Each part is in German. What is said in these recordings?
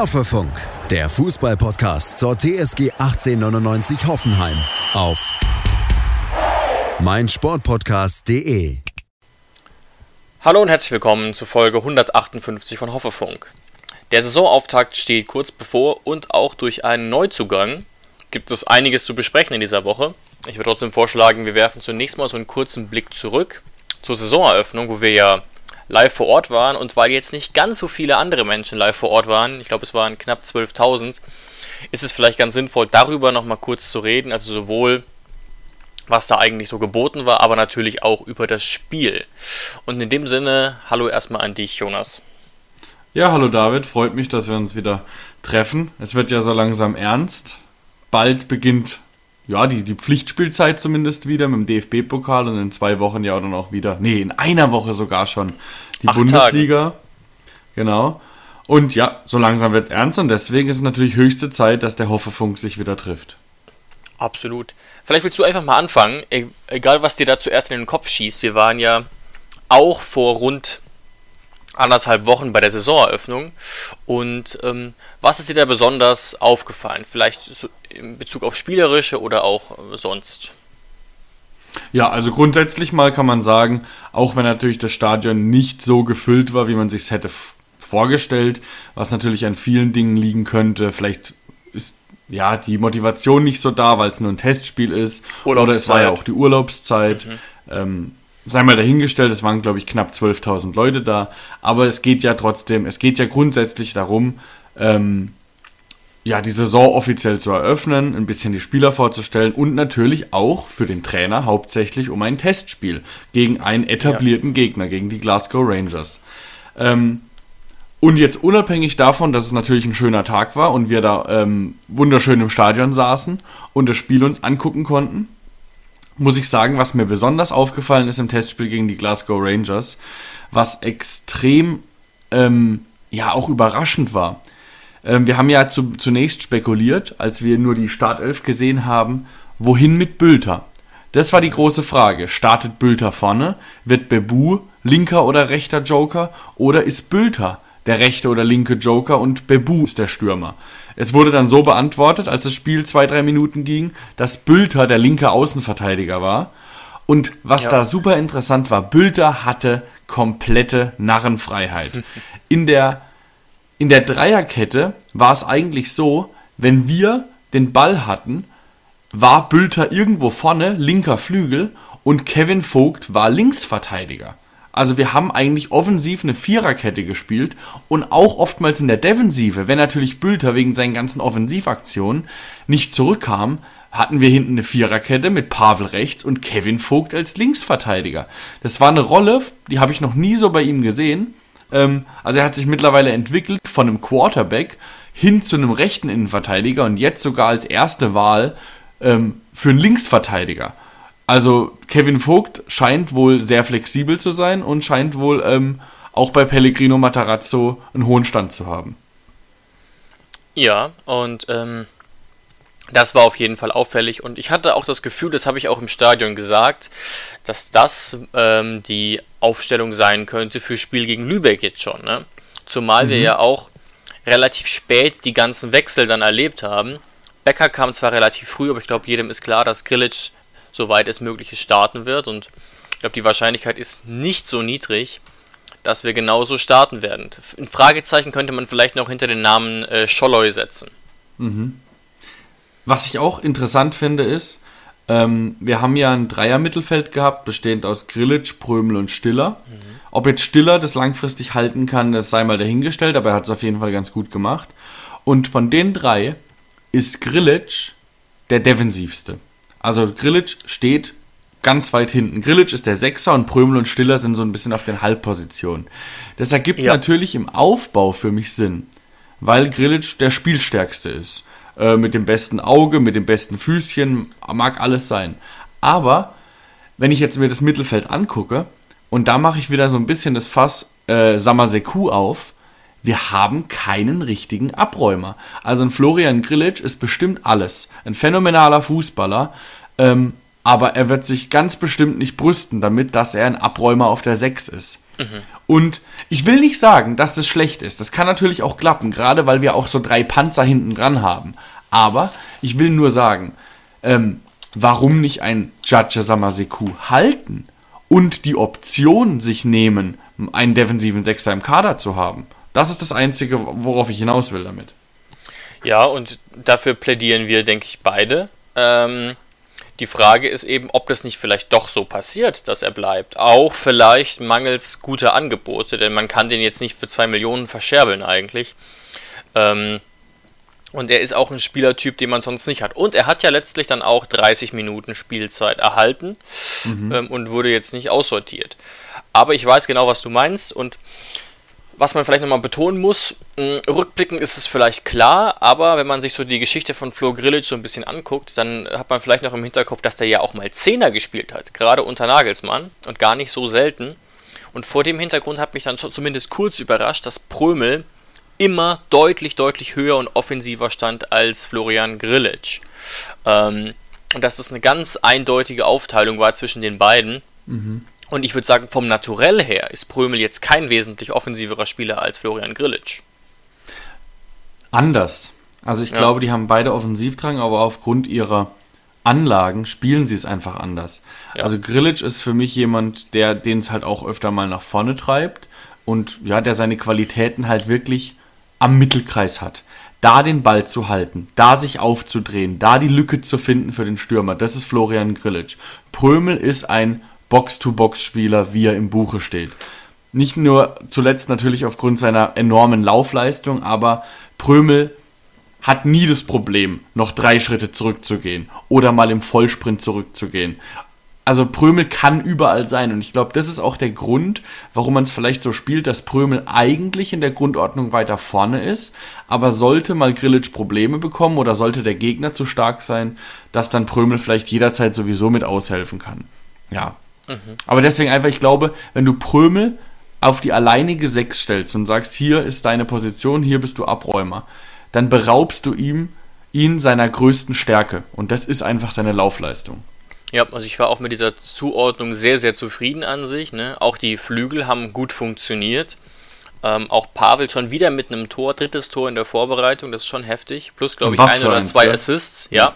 Hoffefunk, der Fußballpodcast zur TSG 1899 Hoffenheim auf meinsportpodcast.de. Hallo und herzlich willkommen zur Folge 158 von Hoffefunk. Der Saisonauftakt steht kurz bevor und auch durch einen Neuzugang gibt es einiges zu besprechen in dieser Woche. Ich würde trotzdem vorschlagen, wir werfen zunächst mal so einen kurzen Blick zurück zur Saisoneröffnung, wo wir ja live vor Ort waren und weil jetzt nicht ganz so viele andere Menschen live vor Ort waren, ich glaube es waren knapp 12.000, ist es vielleicht ganz sinnvoll, darüber nochmal kurz zu reden, also sowohl was da eigentlich so geboten war, aber natürlich auch über das Spiel. Und in dem Sinne, hallo erstmal an dich, Jonas. Ja, hallo David, freut mich, dass wir uns wieder treffen. Es wird ja so langsam ernst. Bald beginnt ja, die, die Pflichtspielzeit zumindest wieder mit dem DFB-Pokal und in zwei Wochen ja dann auch wieder, nee, in einer Woche sogar schon die Acht Bundesliga. Tage. Genau. Und ja, so langsam wird es ernst und deswegen ist es natürlich höchste Zeit, dass der Hoffefunk sich wieder trifft. Absolut. Vielleicht willst du einfach mal anfangen, e-, egal was dir da zuerst in den Kopf schießt. Wir waren ja auch vor rund anderthalb Wochen bei der Saisoneröffnung. Und ähm, was ist dir da besonders aufgefallen? Vielleicht so in Bezug auf spielerische oder auch äh, sonst? Ja, also grundsätzlich mal kann man sagen, auch wenn natürlich das Stadion nicht so gefüllt war, wie man sich hätte vorgestellt, was natürlich an vielen Dingen liegen könnte. Vielleicht ist ja die Motivation nicht so da, weil es nur ein Testspiel ist. Oder es war ja auch die Urlaubszeit. Mhm. Ähm, sei mal dahingestellt, es waren, glaube ich, knapp 12.000 Leute da, aber es geht ja trotzdem, es geht ja grundsätzlich darum, ähm, ja, die Saison offiziell zu eröffnen, ein bisschen die Spieler vorzustellen und natürlich auch für den Trainer hauptsächlich um ein Testspiel gegen einen etablierten ja. Gegner, gegen die Glasgow Rangers. Ähm, und jetzt unabhängig davon, dass es natürlich ein schöner Tag war und wir da ähm, wunderschön im Stadion saßen und das Spiel uns angucken konnten, muss ich sagen, was mir besonders aufgefallen ist im Testspiel gegen die Glasgow Rangers, was extrem, ähm, ja, auch überraschend war. Ähm, wir haben ja zu, zunächst spekuliert, als wir nur die Startelf gesehen haben, wohin mit Bülter? Das war die große Frage. Startet Bülter vorne? Wird Bebu linker oder rechter Joker? Oder ist Bülter der rechte oder linke Joker und Bebu ist der Stürmer? Es wurde dann so beantwortet, als das Spiel zwei, drei Minuten ging, dass Bülter der linke Außenverteidiger war. Und was ja. da super interessant war, Bülter hatte komplette Narrenfreiheit. In der, in der Dreierkette war es eigentlich so, wenn wir den Ball hatten, war Bülter irgendwo vorne, linker Flügel, und Kevin Vogt war Linksverteidiger. Also wir haben eigentlich offensiv eine Viererkette gespielt und auch oftmals in der Defensive, wenn natürlich Bülter wegen seinen ganzen Offensivaktionen nicht zurückkam, hatten wir hinten eine Viererkette mit Pavel rechts und Kevin Vogt als Linksverteidiger. Das war eine Rolle, die habe ich noch nie so bei ihm gesehen. Ähm, also er hat sich mittlerweile entwickelt von einem Quarterback hin zu einem rechten Innenverteidiger und jetzt sogar als erste Wahl ähm, für einen Linksverteidiger. Also Kevin Vogt scheint wohl sehr flexibel zu sein und scheint wohl ähm, auch bei Pellegrino Matarazzo einen hohen Stand zu haben. Ja, und ähm, das war auf jeden Fall auffällig. Und ich hatte auch das Gefühl, das habe ich auch im Stadion gesagt, dass das ähm, die Aufstellung sein könnte für Spiel gegen Lübeck jetzt schon. Ne? Zumal mhm. wir ja auch relativ spät die ganzen Wechsel dann erlebt haben. Becker kam zwar relativ früh, aber ich glaube, jedem ist klar, dass Grilic soweit es möglich ist, starten wird. Und ich glaube, die Wahrscheinlichkeit ist nicht so niedrig, dass wir genauso starten werden. Ein Fragezeichen könnte man vielleicht noch hinter den Namen äh, Scholloy setzen. Mhm. Was ich auch interessant finde, ist, ähm, wir haben ja ein Dreier-Mittelfeld gehabt, bestehend aus Grillitsch, Prömel und Stiller. Mhm. Ob jetzt Stiller das langfristig halten kann, das sei mal dahingestellt, aber er hat es auf jeden Fall ganz gut gemacht. Und von den drei ist Grillitsch der defensivste. Also Grillitsch steht ganz weit hinten. Grillitsch ist der Sechser und Prömel und Stiller sind so ein bisschen auf den Halbpositionen. Das ergibt ja. natürlich im Aufbau für mich Sinn, weil Grillitsch der Spielstärkste ist. Äh, mit dem besten Auge, mit dem besten Füßchen, mag alles sein. Aber wenn ich jetzt mir das Mittelfeld angucke, und da mache ich wieder so ein bisschen das Fass äh, Samaseku auf, wir haben keinen richtigen Abräumer. Also ein Florian Grillitsch ist bestimmt alles. Ein phänomenaler Fußballer. Ähm, aber er wird sich ganz bestimmt nicht brüsten damit, dass er ein Abräumer auf der 6 ist. Mhm. Und ich will nicht sagen, dass das schlecht ist. Das kann natürlich auch klappen, gerade weil wir auch so drei Panzer hinten dran haben. Aber ich will nur sagen, ähm, warum nicht ein Judge Samaseku halten und die Option sich nehmen, einen defensiven Sechser im Kader zu haben? Das ist das Einzige, worauf ich hinaus will damit. Ja, und dafür plädieren wir, denke ich, beide. Ähm, die Frage ist eben, ob das nicht vielleicht doch so passiert, dass er bleibt. Auch vielleicht mangels guter Angebote, denn man kann den jetzt nicht für 2 Millionen verscherbeln eigentlich. Ähm, und er ist auch ein Spielertyp, den man sonst nicht hat. Und er hat ja letztlich dann auch 30 Minuten Spielzeit erhalten mhm. ähm, und wurde jetzt nicht aussortiert. Aber ich weiß genau, was du meinst und was man vielleicht nochmal betonen muss, rückblickend ist es vielleicht klar, aber wenn man sich so die Geschichte von Flo Grillic so ein bisschen anguckt, dann hat man vielleicht noch im Hinterkopf, dass der ja auch mal Zehner gespielt hat, gerade unter Nagelsmann und gar nicht so selten. Und vor dem Hintergrund hat mich dann schon zumindest kurz überrascht, dass Prömel immer deutlich, deutlich höher und offensiver stand als Florian Grillic. Ähm, und dass das eine ganz eindeutige Aufteilung war zwischen den beiden. Mhm. Und ich würde sagen, vom Naturell her ist Prömel jetzt kein wesentlich offensiverer Spieler als Florian Grillitsch. Anders. Also ich ja. glaube, die haben beide Offensivdrang, aber aufgrund ihrer Anlagen spielen sie es einfach anders. Ja. Also Grillitsch ist für mich jemand, der den es halt auch öfter mal nach vorne treibt und ja, der seine Qualitäten halt wirklich am Mittelkreis hat. Da den Ball zu halten, da sich aufzudrehen, da die Lücke zu finden für den Stürmer, das ist Florian Grillitsch. Prömel ist ein Box-to-Box-Spieler, wie er im Buche steht. Nicht nur zuletzt natürlich aufgrund seiner enormen Laufleistung, aber Prömel hat nie das Problem, noch drei Schritte zurückzugehen oder mal im Vollsprint zurückzugehen. Also Prömel kann überall sein und ich glaube, das ist auch der Grund, warum man es vielleicht so spielt, dass Prömel eigentlich in der Grundordnung weiter vorne ist, aber sollte mal Grillitsch Probleme bekommen oder sollte der Gegner zu stark sein, dass dann Prömel vielleicht jederzeit sowieso mit aushelfen kann. Ja, Mhm. Aber deswegen einfach, ich glaube, wenn du Prömel auf die alleinige Sechs stellst und sagst, hier ist deine Position, hier bist du Abräumer, dann beraubst du ihm ihn seiner größten Stärke. Und das ist einfach seine Laufleistung. Ja, also ich war auch mit dieser Zuordnung sehr, sehr zufrieden an sich. Ne? Auch die Flügel haben gut funktioniert. Ähm, auch Pavel schon wieder mit einem Tor, drittes Tor in der Vorbereitung, das ist schon heftig. Plus, glaube ich, ein oder zwei Assists. Ja.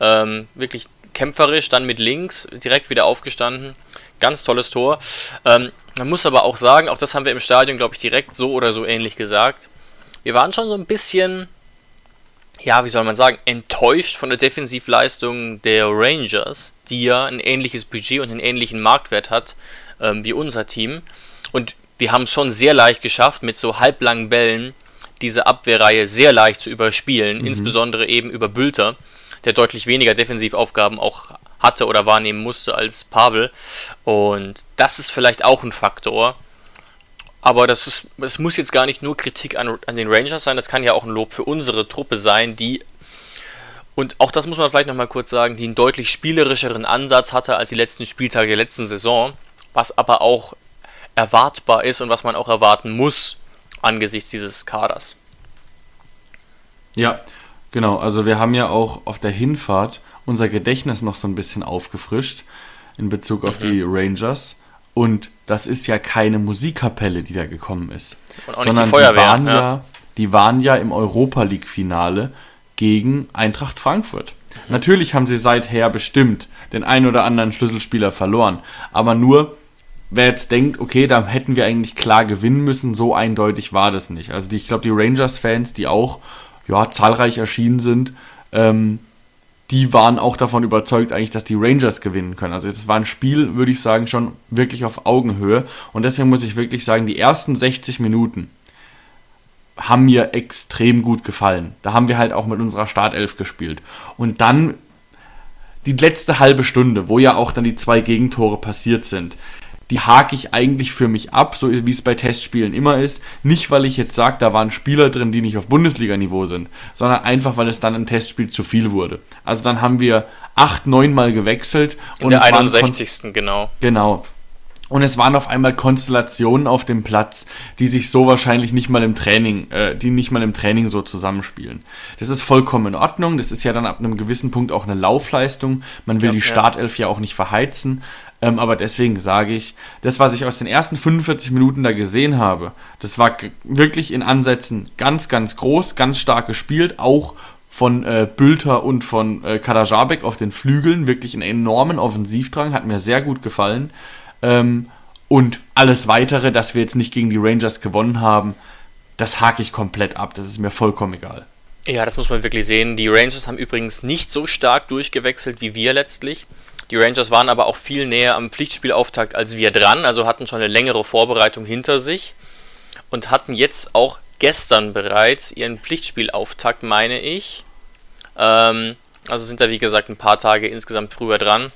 ja. Ähm, wirklich kämpferisch, dann mit links, direkt wieder aufgestanden. Ganz tolles Tor. Ähm, man muss aber auch sagen, auch das haben wir im Stadion, glaube ich, direkt so oder so ähnlich gesagt. Wir waren schon so ein bisschen, ja, wie soll man sagen, enttäuscht von der Defensivleistung der Rangers, die ja ein ähnliches Budget und einen ähnlichen Marktwert hat ähm, wie unser Team. Und wir haben es schon sehr leicht geschafft, mit so halblangen Bällen diese Abwehrreihe sehr leicht zu überspielen, mhm. insbesondere eben über Bülter der deutlich weniger Defensivaufgaben auch hatte oder wahrnehmen musste als Pavel. Und das ist vielleicht auch ein Faktor. Aber das, ist, das muss jetzt gar nicht nur Kritik an, an den Rangers sein, das kann ja auch ein Lob für unsere Truppe sein, die, und auch das muss man vielleicht nochmal kurz sagen, die einen deutlich spielerischeren Ansatz hatte als die letzten Spieltage der letzten Saison, was aber auch erwartbar ist und was man auch erwarten muss angesichts dieses Kaders. Ja, Genau, also wir haben ja auch auf der Hinfahrt unser Gedächtnis noch so ein bisschen aufgefrischt in Bezug auf mhm. die Rangers. Und das ist ja keine Musikkapelle, die da gekommen ist. Und auch sondern nicht die Feuerwehr. Die waren ja, ja die waren ja im Europa League-Finale gegen Eintracht Frankfurt. Mhm. Natürlich haben sie seither bestimmt den einen oder anderen Schlüsselspieler verloren. Aber nur, wer jetzt denkt, okay, da hätten wir eigentlich klar gewinnen müssen, so eindeutig war das nicht. Also die, ich glaube, die Rangers-Fans, die auch ja, zahlreich erschienen sind, ähm, die waren auch davon überzeugt eigentlich, dass die Rangers gewinnen können. Also es war ein Spiel, würde ich sagen, schon wirklich auf Augenhöhe. Und deswegen muss ich wirklich sagen, die ersten 60 Minuten haben mir extrem gut gefallen. Da haben wir halt auch mit unserer Startelf gespielt. Und dann die letzte halbe Stunde, wo ja auch dann die zwei Gegentore passiert sind, die hake ich eigentlich für mich ab, so wie es bei Testspielen immer ist. Nicht, weil ich jetzt sage, da waren Spieler drin, die nicht auf Bundesliga-Niveau sind, sondern einfach, weil es dann im Testspiel zu viel wurde. Also dann haben wir acht, neun Mal gewechselt. In und der 61. genau. Genau. Und es waren auf einmal Konstellationen auf dem Platz, die sich so wahrscheinlich nicht mal im Training, äh, die nicht mal im Training so zusammenspielen. Das ist vollkommen in Ordnung. Das ist ja dann ab einem gewissen Punkt auch eine Laufleistung. Man will ja, die Startelf ja. ja auch nicht verheizen. Ähm, aber deswegen sage ich, das, was ich aus den ersten 45 Minuten da gesehen habe, das war wirklich in Ansätzen ganz, ganz groß, ganz stark gespielt, auch von äh, Bülter und von äh, Kadajabek auf den Flügeln, wirklich einen enormen Offensivdrang, hat mir sehr gut gefallen. Ähm, und alles weitere, dass wir jetzt nicht gegen die Rangers gewonnen haben, das hake ich komplett ab. Das ist mir vollkommen egal. Ja, das muss man wirklich sehen. Die Rangers haben übrigens nicht so stark durchgewechselt wie wir letztlich. Die Rangers waren aber auch viel näher am Pflichtspielauftakt als wir dran, also hatten schon eine längere Vorbereitung hinter sich und hatten jetzt auch gestern bereits ihren Pflichtspielauftakt, meine ich. Ähm, also sind da wie gesagt ein paar Tage insgesamt früher dran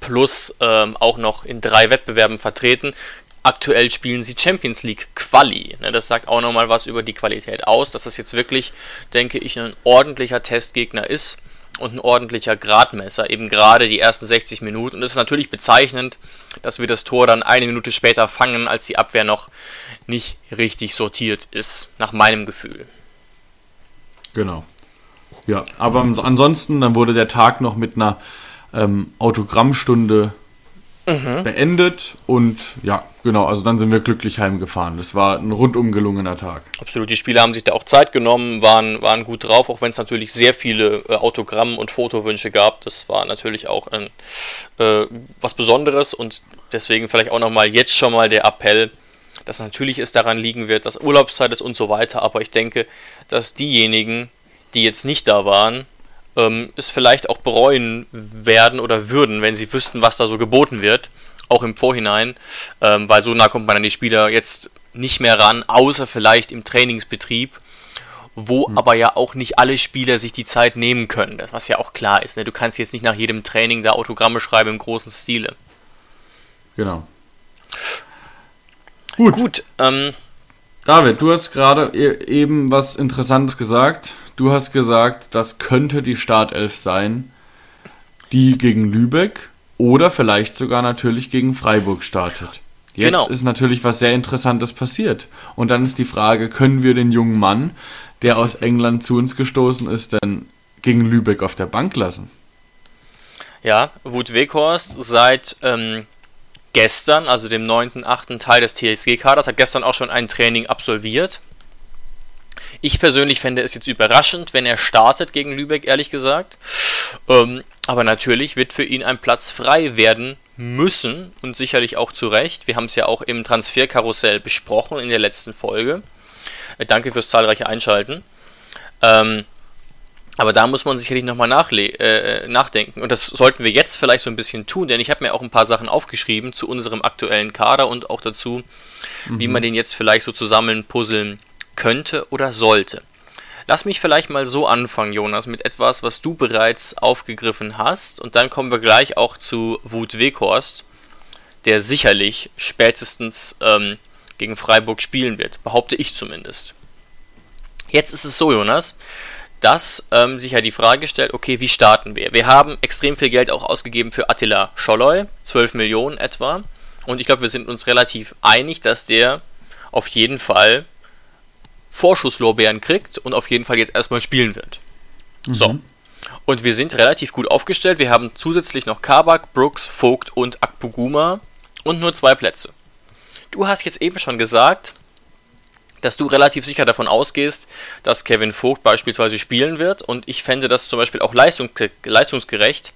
plus ähm, auch noch in drei Wettbewerben vertreten. Aktuell spielen sie Champions League Quali. Ne, das sagt auch nochmal was über die Qualität aus, dass das jetzt wirklich, denke ich, ein ordentlicher Testgegner ist und ein ordentlicher Gradmesser, eben gerade die ersten 60 Minuten. Und es ist natürlich bezeichnend, dass wir das Tor dann eine Minute später fangen, als die Abwehr noch nicht richtig sortiert ist, nach meinem Gefühl. Genau. Ja, aber ansonsten, dann wurde der Tag noch mit einer ähm, Autogrammstunde mhm. beendet und ja, genau, also dann sind wir glücklich heimgefahren. Das war ein rundum gelungener Tag. Absolut, die Spieler haben sich da auch Zeit genommen, waren, waren gut drauf, auch wenn es natürlich sehr viele äh, Autogramm- und Fotowünsche gab. Das war natürlich auch ein, äh, was Besonderes und deswegen vielleicht auch nochmal jetzt schon mal der Appell, dass natürlich es daran liegen wird, dass Urlaubszeit ist und so weiter, aber ich denke, dass diejenigen, die jetzt nicht da waren, ähm, es vielleicht auch bereuen werden oder würden, wenn sie wüssten, was da so geboten wird, auch im Vorhinein, ähm, weil so nah kommt man an die Spieler jetzt nicht mehr ran, außer vielleicht im Trainingsbetrieb, wo mhm. aber ja auch nicht alle Spieler sich die Zeit nehmen können, was ja auch klar ist. Ne? Du kannst jetzt nicht nach jedem Training da Autogramme schreiben im großen Stile. Genau. Gut. Gut ähm, David, du hast gerade e-, eben was Interessantes gesagt. Du hast gesagt, das könnte die Startelf sein, die gegen Lübeck oder vielleicht sogar natürlich gegen Freiburg startet. Jetzt genau. ist natürlich was sehr Interessantes passiert. Und dann ist die Frage, können wir den jungen Mann, der aus England zu uns gestoßen ist, denn gegen Lübeck auf der Bank lassen? Ja, Wut Weghorst seit ähm, gestern, also dem 9.8. Teil des TSG-Kaders, hat gestern auch schon ein Training absolviert. Ich persönlich fände es jetzt überraschend, wenn er startet gegen Lübeck, ehrlich gesagt. Ähm, aber natürlich wird für ihn ein Platz frei werden müssen und sicherlich auch zu Recht. Wir haben es ja auch im Transferkarussell besprochen in der letzten Folge. Äh, danke fürs zahlreiche Einschalten. Ähm, aber da muss man sicherlich nochmal äh, nachdenken. Und das sollten wir jetzt vielleicht so ein bisschen tun, denn ich habe mir auch ein paar Sachen aufgeschrieben zu unserem aktuellen Kader und auch dazu, mhm. wie man den jetzt vielleicht so zusammen puzzeln könnte oder sollte. Lass mich vielleicht mal so anfangen, Jonas, mit etwas, was du bereits aufgegriffen hast. Und dann kommen wir gleich auch zu Wut Weghorst, der sicherlich spätestens ähm, gegen Freiburg spielen wird. Behaupte ich zumindest. Jetzt ist es so, Jonas, dass ähm, sich ja die Frage stellt, okay, wie starten wir? Wir haben extrem viel Geld auch ausgegeben für Attila Scholloy, 12 Millionen etwa. Und ich glaube, wir sind uns relativ einig, dass der auf jeden Fall Vorschusslorbeeren kriegt und auf jeden Fall jetzt erstmal spielen wird. Mhm. So. Und wir sind relativ gut aufgestellt. Wir haben zusätzlich noch Kabak, Brooks, Vogt und Akpuguma und nur zwei Plätze. Du hast jetzt eben schon gesagt, dass du relativ sicher davon ausgehst, dass Kevin Vogt beispielsweise spielen wird und ich fände das zum Beispiel auch leistungsgerecht,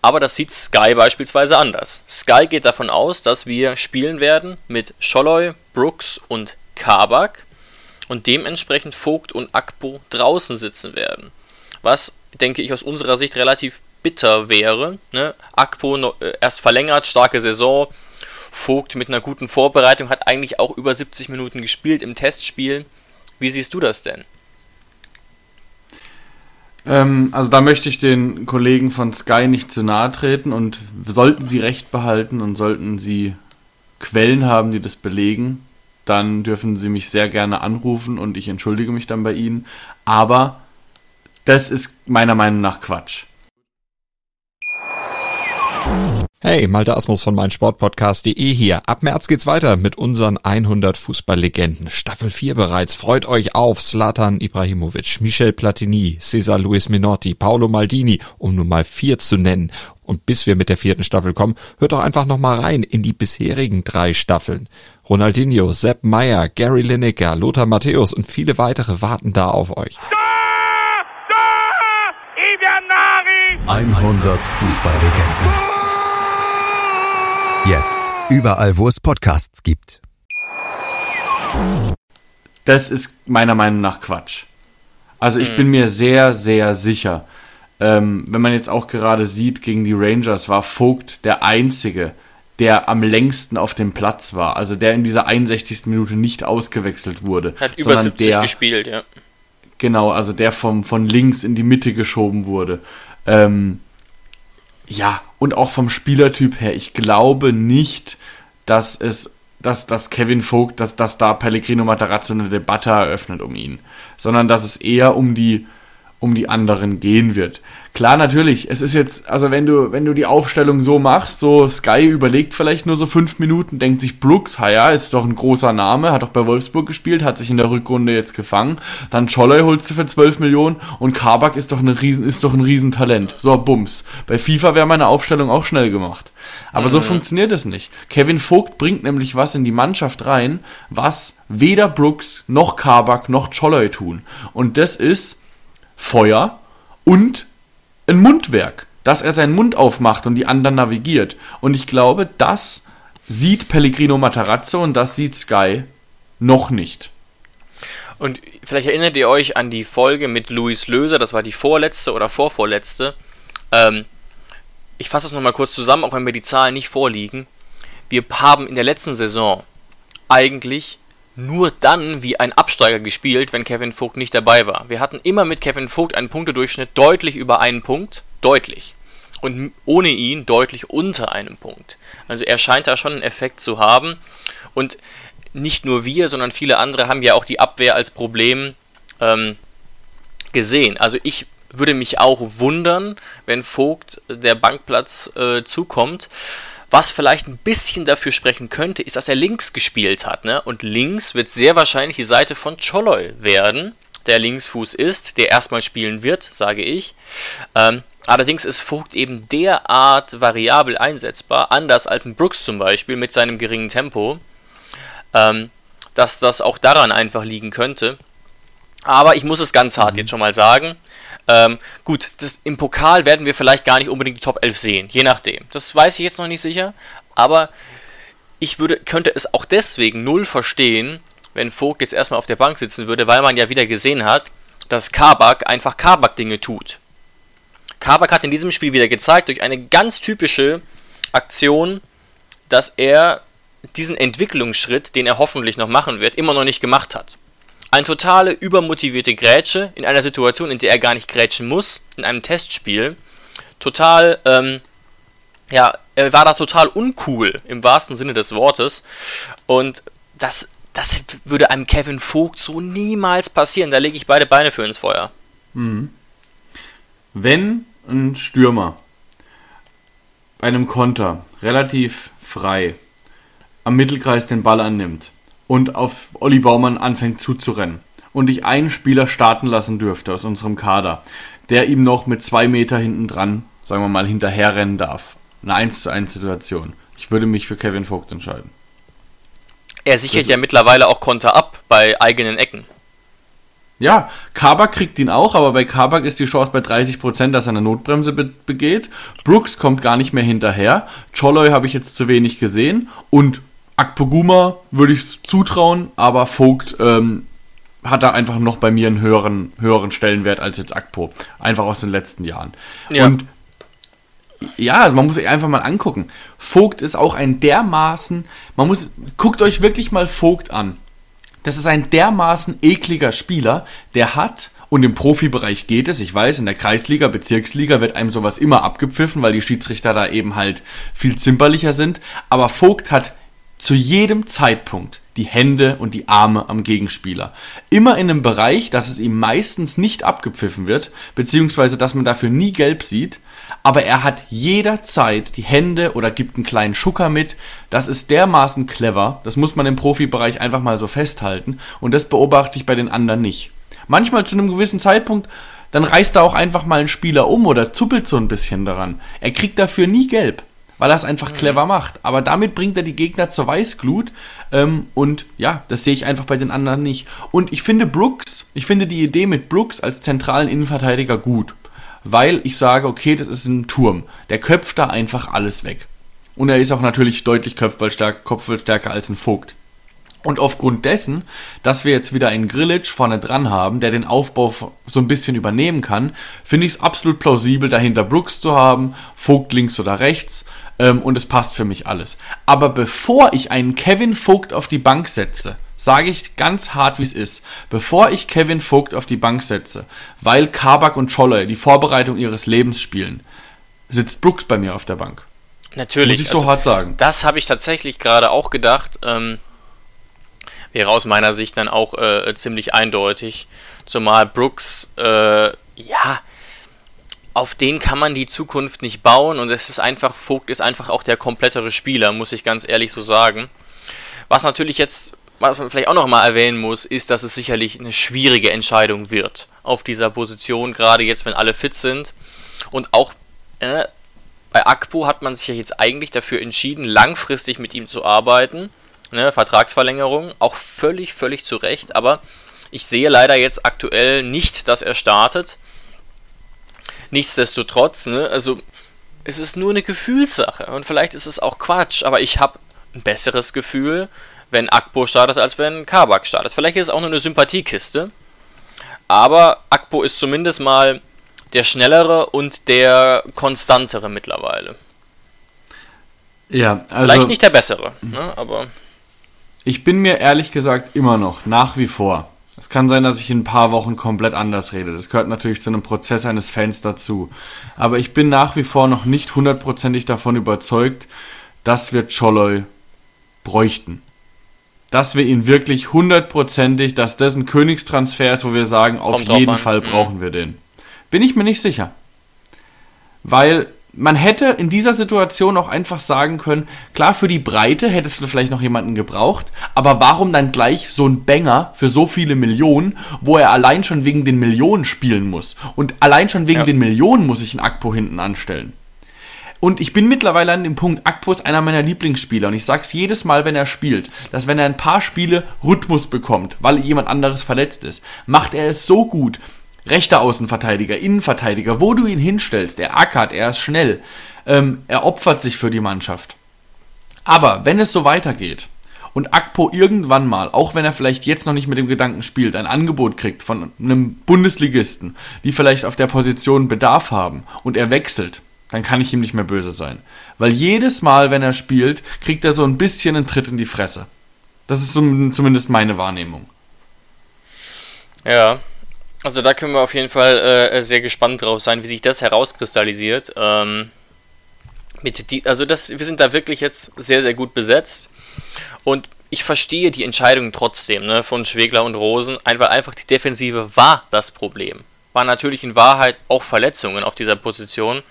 aber das sieht Sky beispielsweise anders. Sky geht davon aus, dass wir spielen werden mit Scholloy, Brooks und Kabak und dementsprechend Vogt und Akpo draußen sitzen werden. Was, denke ich, aus unserer Sicht relativ bitter wäre. Ne? Akpo noch, äh, erst verlängert, starke Saison. Vogt mit einer guten Vorbereitung hat eigentlich auch über 70 Minuten gespielt im Testspiel. Wie siehst du das denn? Ähm, also da möchte ich den Kollegen von Sky nicht zu nahe treten und sollten sie recht behalten und sollten sie Quellen haben, die das belegen, dann dürfen Sie mich sehr gerne anrufen und ich entschuldige mich dann bei Ihnen. Aber das ist meiner Meinung nach Quatsch. Hey, Malte Asmus von meinsportpodcast.de hier. Ab März geht's weiter mit unseren 100 Fußballlegenden. Staffel 4 bereits. Freut euch auf Zlatan Ibrahimovic, Michel Platini, Cesar Luis Minotti, Paolo Maldini, um nur mal vier zu nennen. Und bis wir mit der vierten Staffel kommen, hört doch einfach noch mal rein in die bisherigen drei Staffeln. Ronaldinho, Sepp Meyer, Gary Lineker, Lothar Matthäus und viele weitere warten da auf euch. 100 Fußballlegenden. Jetzt. Überall, wo es Podcasts gibt. Das ist meiner Meinung nach Quatsch. Also ich mhm. bin mir sehr, sehr sicher, ähm, wenn man jetzt auch gerade sieht, gegen die Rangers war Vogt der Einzige, der am längsten auf dem Platz war. Also der in dieser 61. Minute nicht ausgewechselt wurde. Hat über 70 der, gespielt, ja. Genau, also der vom, von links in die Mitte geschoben wurde. Ähm, ja, und auch vom Spielertyp her, ich glaube nicht, dass es, dass, dass Kevin Vogt, dass, dass da Pellegrino Matarazzo eine Debatte eröffnet um ihn, sondern dass es eher um die, um die anderen gehen wird. Klar, natürlich, es ist jetzt, also wenn du, wenn du die Aufstellung so machst, so Sky überlegt vielleicht nur so fünf Minuten, denkt sich Brooks, ja, ist doch ein großer Name, hat doch bei Wolfsburg gespielt, hat sich in der Rückrunde jetzt gefangen, dann Scholler holst du für 12 Millionen und Kabak ist doch, eine Riesen, ist doch ein Riesentalent. So, Bums. Bei FIFA wäre meine Aufstellung auch schnell gemacht. Aber mhm. so funktioniert es nicht. Kevin Vogt bringt nämlich was in die Mannschaft rein, was weder Brooks noch Kabak noch Cholloy tun. Und das ist Feuer und ein Mundwerk, dass er seinen Mund aufmacht und die anderen navigiert. Und ich glaube, das sieht Pellegrino Matarazzo und das sieht Sky noch nicht. Und vielleicht erinnert ihr euch an die Folge mit Luis Löser, das war die vorletzte oder vorvorletzte. Ähm, ich fasse es nochmal kurz zusammen, auch wenn mir die Zahlen nicht vorliegen. Wir haben in der letzten Saison eigentlich nur dann wie ein Absteiger gespielt, wenn Kevin Vogt nicht dabei war. Wir hatten immer mit Kevin Vogt einen Punktedurchschnitt deutlich über einen Punkt, deutlich. Und ohne ihn deutlich unter einem Punkt. Also er scheint da schon einen Effekt zu haben. Und nicht nur wir, sondern viele andere haben ja auch die Abwehr als Problem ähm, gesehen. Also ich würde mich auch wundern, wenn Vogt der Bankplatz äh, zukommt. Was vielleicht ein bisschen dafür sprechen könnte, ist, dass er links gespielt hat. Ne? Und links wird sehr wahrscheinlich die Seite von Choloy werden, der Linksfuß ist, der erstmal spielen wird, sage ich. Ähm, allerdings ist Vogt eben derart variabel einsetzbar, anders als ein Brooks zum Beispiel mit seinem geringen Tempo, ähm, dass das auch daran einfach liegen könnte. Aber ich muss es ganz hart mhm. jetzt schon mal sagen. Ähm, gut, das, im Pokal werden wir vielleicht gar nicht unbedingt die Top 11 sehen, je nachdem. Das weiß ich jetzt noch nicht sicher, aber ich würde, könnte es auch deswegen null verstehen, wenn Vogt jetzt erstmal auf der Bank sitzen würde, weil man ja wieder gesehen hat, dass Kabak einfach Kabak-Dinge tut. Kabak hat in diesem Spiel wieder gezeigt, durch eine ganz typische Aktion, dass er diesen Entwicklungsschritt, den er hoffentlich noch machen wird, immer noch nicht gemacht hat. Eine totale übermotivierte Grätsche in einer Situation, in der er gar nicht grätschen muss, in einem Testspiel. Total, ähm, ja, er war da total uncool, im wahrsten Sinne des Wortes. Und das, das würde einem Kevin Vogt so niemals passieren. Da lege ich beide Beine für ins Feuer. Mhm. Wenn ein Stürmer bei einem Konter relativ frei am Mittelkreis den Ball annimmt und auf Olli Baumann anfängt zuzurennen und ich einen Spieler starten lassen dürfte aus unserem Kader, der ihm noch mit zwei Meter hinten dran, sagen wir mal, hinterherrennen darf. Eine 1 zu 1 Situation. Ich würde mich für Kevin Vogt entscheiden. Er sichert das ja mittlerweile auch Konter ab bei eigenen Ecken. Ja, Kabak kriegt ihn auch, aber bei Kabak ist die Chance bei 30%, dass er eine Notbremse be begeht. Brooks kommt gar nicht mehr hinterher. Choloy habe ich jetzt zu wenig gesehen. Und Akpoguma würde ich zutrauen, aber Vogt ähm, hat da einfach noch bei mir einen höheren, höheren Stellenwert als jetzt Akpo. Einfach aus den letzten Jahren. Ja. Und ja, man muss sich einfach mal angucken. Vogt ist auch ein dermaßen, man muss, guckt euch wirklich mal Vogt an. Das ist ein dermaßen ekliger Spieler, der hat, und im Profibereich geht es, ich weiß, in der Kreisliga, Bezirksliga wird einem sowas immer abgepfiffen, weil die Schiedsrichter da eben halt viel zimperlicher sind. Aber Vogt hat zu jedem Zeitpunkt die Hände und die Arme am Gegenspieler. Immer in einem Bereich, dass es ihm meistens nicht abgepfiffen wird, beziehungsweise dass man dafür nie gelb sieht, aber er hat jederzeit die Hände oder gibt einen kleinen Schucker mit. Das ist dermaßen clever, das muss man im Profibereich einfach mal so festhalten und das beobachte ich bei den anderen nicht. Manchmal zu einem gewissen Zeitpunkt, dann reißt er auch einfach mal einen Spieler um oder zuppelt so ein bisschen daran. Er kriegt dafür nie gelb, weil er es einfach clever macht. Aber damit bringt er die Gegner zur Weißglut ähm, und ja, das sehe ich einfach bei den anderen nicht. Und ich finde Brooks, ich finde die Idee mit Brooks als zentralen Innenverteidiger gut weil ich sage, okay, das ist ein Turm. Der köpft da einfach alles weg. Und er ist auch natürlich deutlich Kopfballstärker, Kopfballstärker als ein Vogt. Und aufgrund dessen, dass wir jetzt wieder einen Grillitsch vorne dran haben, der den Aufbau so ein bisschen übernehmen kann, finde ich es absolut plausibel, dahinter Brooks zu haben, Vogt links oder rechts, ähm, und es passt für mich alles. Aber bevor ich einen Kevin Vogt auf die Bank setze, sage ich ganz hart, wie es ist, bevor ich Kevin Vogt auf die Bank setze, weil Kabak und Scholle die Vorbereitung ihres Lebens spielen, sitzt Brooks bei mir auf der Bank. Natürlich. Muss ich so also, hart sagen. Das habe ich tatsächlich gerade auch gedacht. Ähm, wäre aus meiner Sicht dann auch äh, ziemlich eindeutig. Zumal Brooks, äh, ja, auf den kann man die Zukunft nicht bauen und es ist einfach, Vogt ist einfach auch der komplettere Spieler, muss ich ganz ehrlich so sagen. Was natürlich jetzt was man vielleicht auch noch mal erwähnen muss, ist, dass es sicherlich eine schwierige Entscheidung wird auf dieser Position, gerade jetzt, wenn alle fit sind. Und auch äh, bei Akpo hat man sich ja jetzt eigentlich dafür entschieden, langfristig mit ihm zu arbeiten. Ne, Vertragsverlängerung, auch völlig, völlig zu Recht, aber ich sehe leider jetzt aktuell nicht, dass er startet. Nichtsdestotrotz, ne, also es ist nur eine Gefühlssache und vielleicht ist es auch Quatsch, aber ich habe ein besseres Gefühl, wenn Akpo startet, als wenn Kabak startet. Vielleicht ist es auch nur eine Sympathiekiste. Aber Akpo ist zumindest mal der schnellere und der konstantere mittlerweile. Ja, also. Vielleicht nicht der bessere, ne, aber. Ich bin mir ehrlich gesagt immer noch, nach wie vor. Es kann sein, dass ich in ein paar Wochen komplett anders rede. Das gehört natürlich zu einem Prozess eines Fans dazu. Aber ich bin nach wie vor noch nicht hundertprozentig davon überzeugt, dass wir Choloy bräuchten dass wir ihn wirklich hundertprozentig, dass das ein Königstransfer ist, wo wir sagen, auf Kommt jeden Fall brauchen mhm. wir den. Bin ich mir nicht sicher. Weil man hätte in dieser Situation auch einfach sagen können, klar, für die Breite hättest du vielleicht noch jemanden gebraucht, aber warum dann gleich so ein Banger für so viele Millionen, wo er allein schon wegen den Millionen spielen muss? Und allein schon wegen ja. den Millionen muss ich einen Akpo hinten anstellen. Und ich bin mittlerweile an dem Punkt, Akpo ist einer meiner Lieblingsspieler. Und ich sag's jedes Mal, wenn er spielt, dass wenn er ein paar Spiele Rhythmus bekommt, weil jemand anderes verletzt ist, macht er es so gut. Rechter Außenverteidiger, Innenverteidiger, wo du ihn hinstellst, er ackert, er ist schnell, ähm, er opfert sich für die Mannschaft. Aber wenn es so weitergeht, und Akpo irgendwann mal, auch wenn er vielleicht jetzt noch nicht mit dem Gedanken spielt, ein Angebot kriegt von einem Bundesligisten, die vielleicht auf der Position Bedarf haben und er wechselt, dann kann ich ihm nicht mehr böse sein. Weil jedes Mal, wenn er spielt, kriegt er so ein bisschen einen Tritt in die Fresse. Das ist zumindest meine Wahrnehmung. Ja, also da können wir auf jeden Fall äh, sehr gespannt drauf sein, wie sich das herauskristallisiert. Ähm, mit die, also das, wir sind da wirklich jetzt sehr, sehr gut besetzt. Und ich verstehe die Entscheidung trotzdem ne, von Schwegler und Rosen, einfach, einfach die Defensive war das Problem. War natürlich in Wahrheit auch Verletzungen auf dieser Position.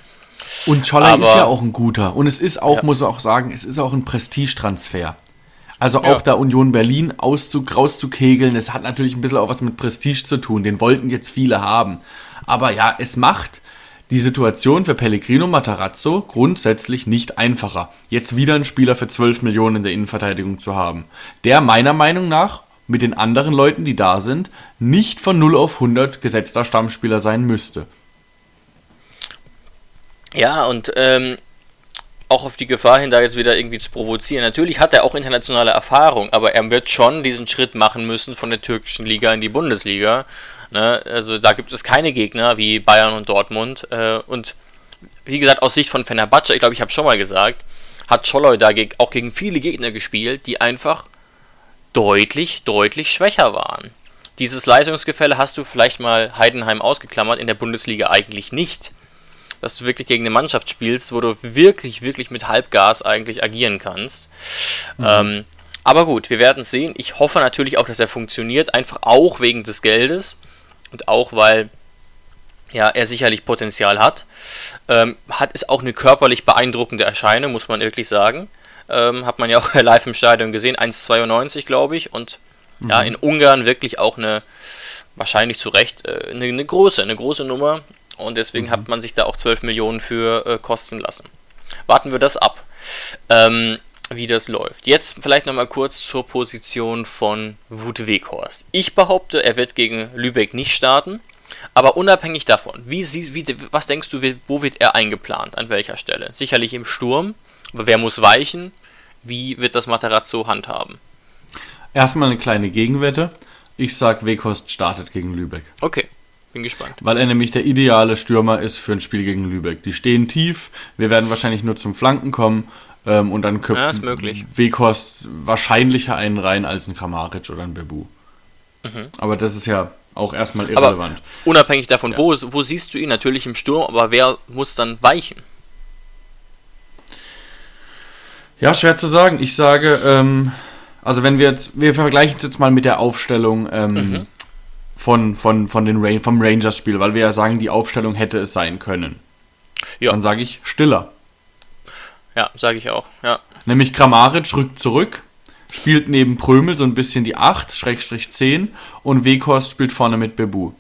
Und Scholler ist ja auch ein guter. Und es ist auch, ja. muss ich auch sagen, es ist auch ein Prestigetransfer. Also auch ja. da Union Berlin auszug, rauszukegeln, das hat natürlich ein bisschen auch was mit Prestige zu tun. Den wollten jetzt viele haben. Aber ja, es macht die Situation für Pellegrino Matarazzo grundsätzlich nicht einfacher, jetzt wieder einen Spieler für 12 Millionen in der Innenverteidigung zu haben. Der meiner Meinung nach mit den anderen Leuten, die da sind, nicht von 0 auf 100 gesetzter Stammspieler sein müsste. Ja, und ähm, auch auf die Gefahr hin, da jetzt wieder irgendwie zu provozieren. Natürlich hat er auch internationale Erfahrung, aber er wird schon diesen Schritt machen müssen von der türkischen Liga in die Bundesliga. Ne? Also da gibt es keine Gegner wie Bayern und Dortmund. Äh, und wie gesagt, aus Sicht von Fenerbahce, ich glaube, ich habe schon mal gesagt, hat Scholloy da auch gegen viele Gegner gespielt, die einfach deutlich, deutlich schwächer waren. Dieses Leistungsgefälle hast du vielleicht mal Heidenheim ausgeklammert, in der Bundesliga eigentlich nicht dass du wirklich gegen eine Mannschaft spielst, wo du wirklich, wirklich mit Halbgas eigentlich agieren kannst. Mhm. Ähm, aber gut, wir werden es sehen. Ich hoffe natürlich auch, dass er funktioniert, einfach auch wegen des Geldes und auch weil ja, er sicherlich Potenzial hat. Ähm, hat ist auch eine körperlich beeindruckende Erscheinung, muss man wirklich sagen. Ähm, hat man ja auch live im Stadion gesehen, 1,92 glaube ich. Und mhm. ja, in Ungarn wirklich auch eine, wahrscheinlich zu Recht, äh, eine, eine, große, eine große Nummer. Und deswegen mhm. hat man sich da auch 12 Millionen für äh, kosten lassen. Warten wir das ab, ähm, wie das läuft. Jetzt vielleicht nochmal kurz zur Position von Wut Weghorst. Ich behaupte, er wird gegen Lübeck nicht starten. Aber unabhängig davon, wie, wie, was denkst du, wo wird er eingeplant? An welcher Stelle? Sicherlich im Sturm, aber wer muss weichen? Wie wird das Materazzo handhaben? Erstmal eine kleine Gegenwette. Ich sag, Wekost startet gegen Lübeck. Okay, bin gespannt. Weil er nämlich der ideale Stürmer ist für ein Spiel gegen Lübeck. Die stehen tief, wir werden wahrscheinlich nur zum Flanken kommen ähm, und dann köpft ja, Wekost wahrscheinlicher einen rein als ein Kramaric oder ein Bebu. Mhm. Aber das ist ja auch erstmal irrelevant. Aber unabhängig davon, ja. wo, wo siehst du ihn? Natürlich im Sturm, aber wer muss dann weichen? Ja, schwer zu sagen. Ich sage, ähm, also wenn wir jetzt, wir vergleichen es jetzt mal mit der Aufstellung ähm, mhm. Von, von, von den Rain, vom Rangers-Spiel, weil wir ja sagen, die Aufstellung hätte es sein können. Ja. Dann sage ich Stiller. Ja, sage ich auch, ja. Nämlich Kramaric rückt zurück, spielt neben Prömel so ein bisschen die 8, Schrägstrich 10 und Weghorst spielt vorne mit Bebu.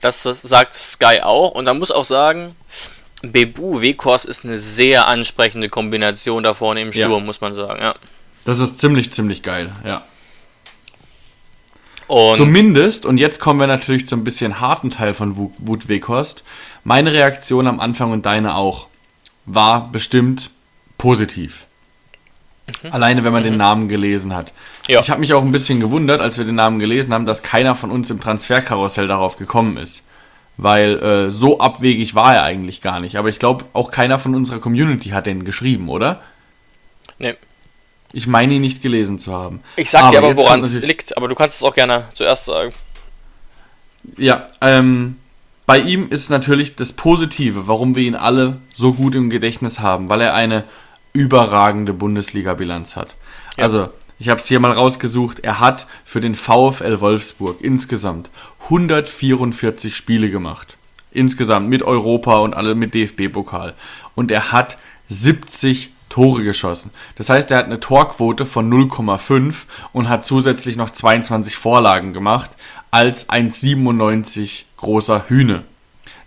Das sagt Sky auch und man muss auch sagen, Bebu Weghorst ist eine sehr ansprechende Kombination da vorne im Sturm, ja. muss man sagen, ja. Das ist ziemlich, ziemlich geil, ja. Und Zumindest, und jetzt kommen wir natürlich zu ein bisschen harten Teil von Wut Weghorst. Meine Reaktion am Anfang und deine auch war bestimmt positiv. Mhm. Alleine, wenn man mhm. den Namen gelesen hat. Ja. Ich habe mich auch ein bisschen gewundert, als wir den Namen gelesen haben, dass keiner von uns im Transferkarussell darauf gekommen ist. Weil äh, so abwegig war er eigentlich gar nicht. Aber ich glaube, auch keiner von unserer Community hat den geschrieben, oder? Nee. Ich meine ihn nicht gelesen zu haben. Ich sag aber dir aber, woran es liegt, aber du kannst es auch gerne zuerst sagen. Ja, ähm, bei ihm ist natürlich das Positive, warum wir ihn alle so gut im Gedächtnis haben, weil er eine überragende Bundesliga-Bilanz hat. Ja. Also, ich habe es hier mal rausgesucht. Er hat für den VfL Wolfsburg insgesamt 144 Spiele gemacht. Insgesamt mit Europa und alle mit DFB-Pokal. Und er hat 70 Tore geschossen. Das heißt, er hat eine Torquote von 0,5 und hat zusätzlich noch 22 Vorlagen gemacht als 1,97 großer Hühne.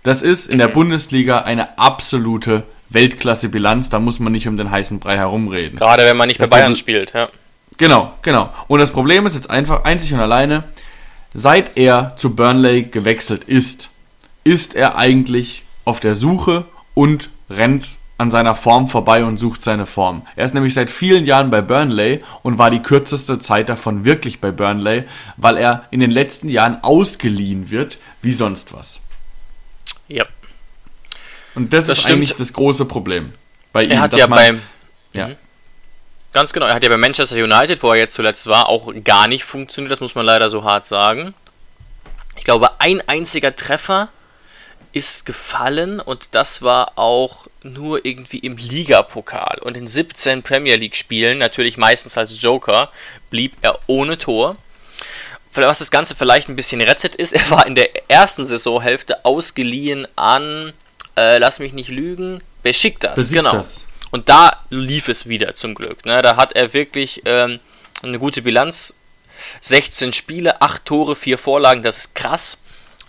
Das ist in der Bundesliga eine absolute Weltklasse-Bilanz, da muss man nicht um den heißen Brei herumreden. Gerade wenn man nicht das bei Bayern spielt, ja. Genau, genau. Und das Problem ist jetzt einfach einzig und alleine, seit er zu Burnley gewechselt ist, ist er eigentlich auf der Suche und rennt an seiner Form vorbei und sucht seine Form. Er ist nämlich seit vielen Jahren bei Burnley und war die kürzeste Zeit davon wirklich bei Burnley, weil er in den letzten Jahren ausgeliehen wird wie sonst was. Ja. Und das, das ist stimmt. eigentlich das große Problem bei ihm. Er hat ja man, beim. Ja. Mhm. Ganz genau, er hat ja bei Manchester United, wo er jetzt zuletzt war, auch gar nicht funktioniert, das muss man leider so hart sagen. Ich glaube, ein einziger Treffer ist gefallen und das war auch nur irgendwie im Ligapokal. Und in 17 Premier League Spielen, natürlich meistens als Joker, blieb er ohne Tor. Was das Ganze vielleicht ein bisschen rettet ist, er war in der ersten Saisonhälfte ausgeliehen an äh, lass mich nicht lügen, Besiktas, Besiktas. genau. Und da lief es wieder zum Glück. Ne? Da hat er wirklich ähm, eine gute Bilanz. 16 Spiele, 8 Tore, 4 Vorlagen, das ist krass.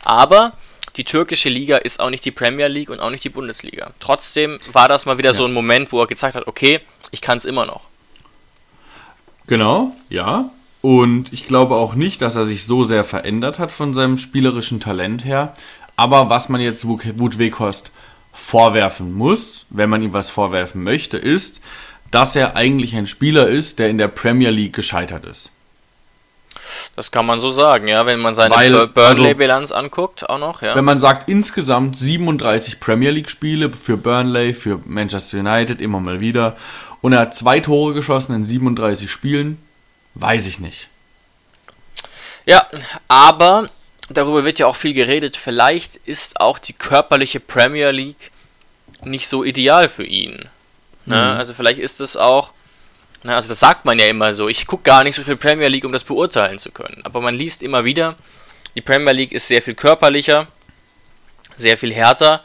Aber die türkische Liga ist auch nicht die Premier League und auch nicht die Bundesliga. Trotzdem war das mal wieder ja. so ein Moment, wo er gezeigt hat, okay, ich kann es immer noch. Genau, ja. Und ich glaube auch nicht, dass er sich so sehr verändert hat von seinem spielerischen Talent her. Aber was man jetzt Wut Weghorst vorwerfen muss, wenn man ihm was vorwerfen möchte, ist, dass er eigentlich ein Spieler ist, der in der Premier League gescheitert ist. Das kann man so sagen, ja, wenn man seine Burnley-Bilanz also, anguckt, auch noch, ja. Wenn man sagt, insgesamt 37 Premier League-Spiele für Burnley, für Manchester United, immer mal wieder, und er hat zwei Tore geschossen in 37 Spielen, weiß ich nicht. Ja, aber darüber wird ja auch viel geredet, vielleicht ist auch die körperliche Premier League nicht so ideal für ihn. Ne? Mhm. Also vielleicht ist es auch, ne, also das sagt man ja immer so, ich gucke gar nicht so viel Premier League, um das beurteilen zu können. Aber man liest immer wieder, die Premier League ist sehr viel körperlicher sehr viel härter.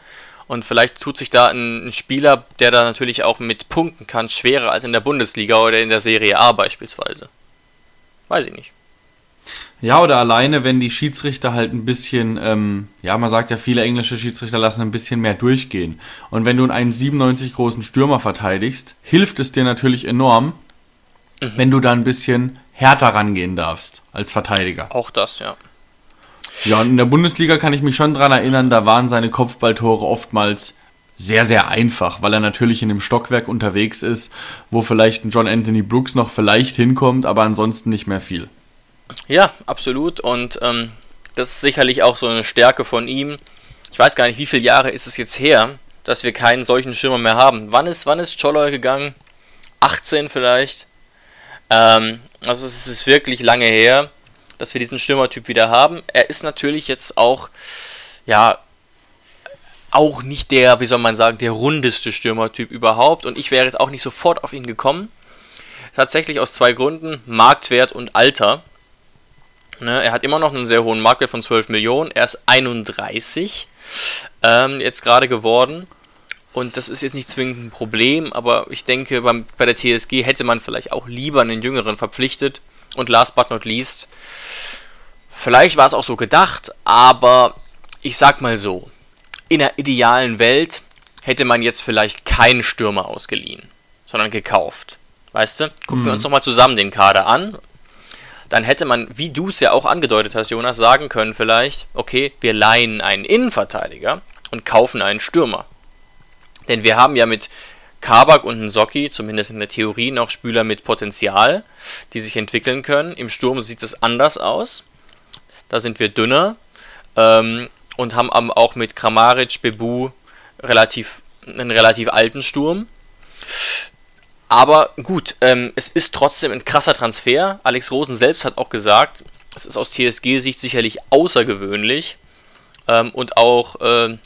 Und vielleicht tut sich da ein, ein, Spieler, der da natürlich auch mit punkten kann, schwerer als in der Bundesliga oder in der Serie A beispielsweise. Weiß ich nicht. Ja, oder alleine, wenn die Schiedsrichter halt ein bisschen, ähm, ja, man sagt ja, viele englische Schiedsrichter lassen ein bisschen mehr durchgehen. Und wenn du einen 97 großen Stürmer verteidigst, hilft es dir natürlich enorm, mhm. wenn du da ein bisschen härter rangehen darfst als Verteidiger. Auch das, ja. Ja, und in der Bundesliga kann ich mich schon dran erinnern, da waren seine Kopfballtore oftmals sehr, sehr einfach, weil er natürlich in dem Stockwerk unterwegs ist, wo vielleicht ein John Anthony Brooks noch vielleicht hinkommt, aber ansonsten nicht mehr viel. Ja, absolut. Und ähm, das ist sicherlich auch so eine Stärke von ihm. Ich weiß gar nicht, wie viele Jahre ist es jetzt her, dass wir keinen solchen Schirmer mehr haben. Wann ist, wann ist Choloy gegangen? 18 vielleicht. Ähm, also es ist wirklich lange her, dass wir diesen Stürmertyp wieder haben. Er ist natürlich jetzt auch, ja, auch nicht der, wie soll man sagen, der rundeste Stürmertyp überhaupt. Und ich wäre jetzt auch nicht sofort auf ihn gekommen. Tatsächlich aus zwei Gründen, Marktwert und Alter. Ne, er hat immer noch einen sehr hohen Marktwert von 12 Millionen. Er ist 31 ähm, jetzt gerade geworden. Und das ist jetzt nicht zwingend ein Problem, aber ich denke, beim, bei der TSG hätte man vielleicht auch lieber einen Jüngeren verpflichtet. Und last but not least, vielleicht war es auch so gedacht, aber ich sag mal so, in der idealen Welt hätte man jetzt vielleicht keinen Stürmer ausgeliehen, sondern gekauft. Weißt du? Gucken mhm. wir uns nochmal zusammen den Kader an dann hätte man, wie du es ja auch angedeutet hast, Jonas, sagen können vielleicht, okay, wir leihen einen Innenverteidiger und kaufen einen Stürmer. Denn wir haben ja mit Kabak und Nsocki, zumindest in der Theorie, noch Spieler mit Potenzial, die sich entwickeln können. Im Sturm sieht es anders aus. Da sind wir dünner ähm, und haben auch mit Kramaric, Bebu relativ, einen relativ alten Sturm. Aber gut, ähm, es ist trotzdem ein krasser Transfer. Alex Rosen selbst hat auch gesagt, es ist aus TSG-Sicht sicherlich außergewöhnlich ähm, und auch äh,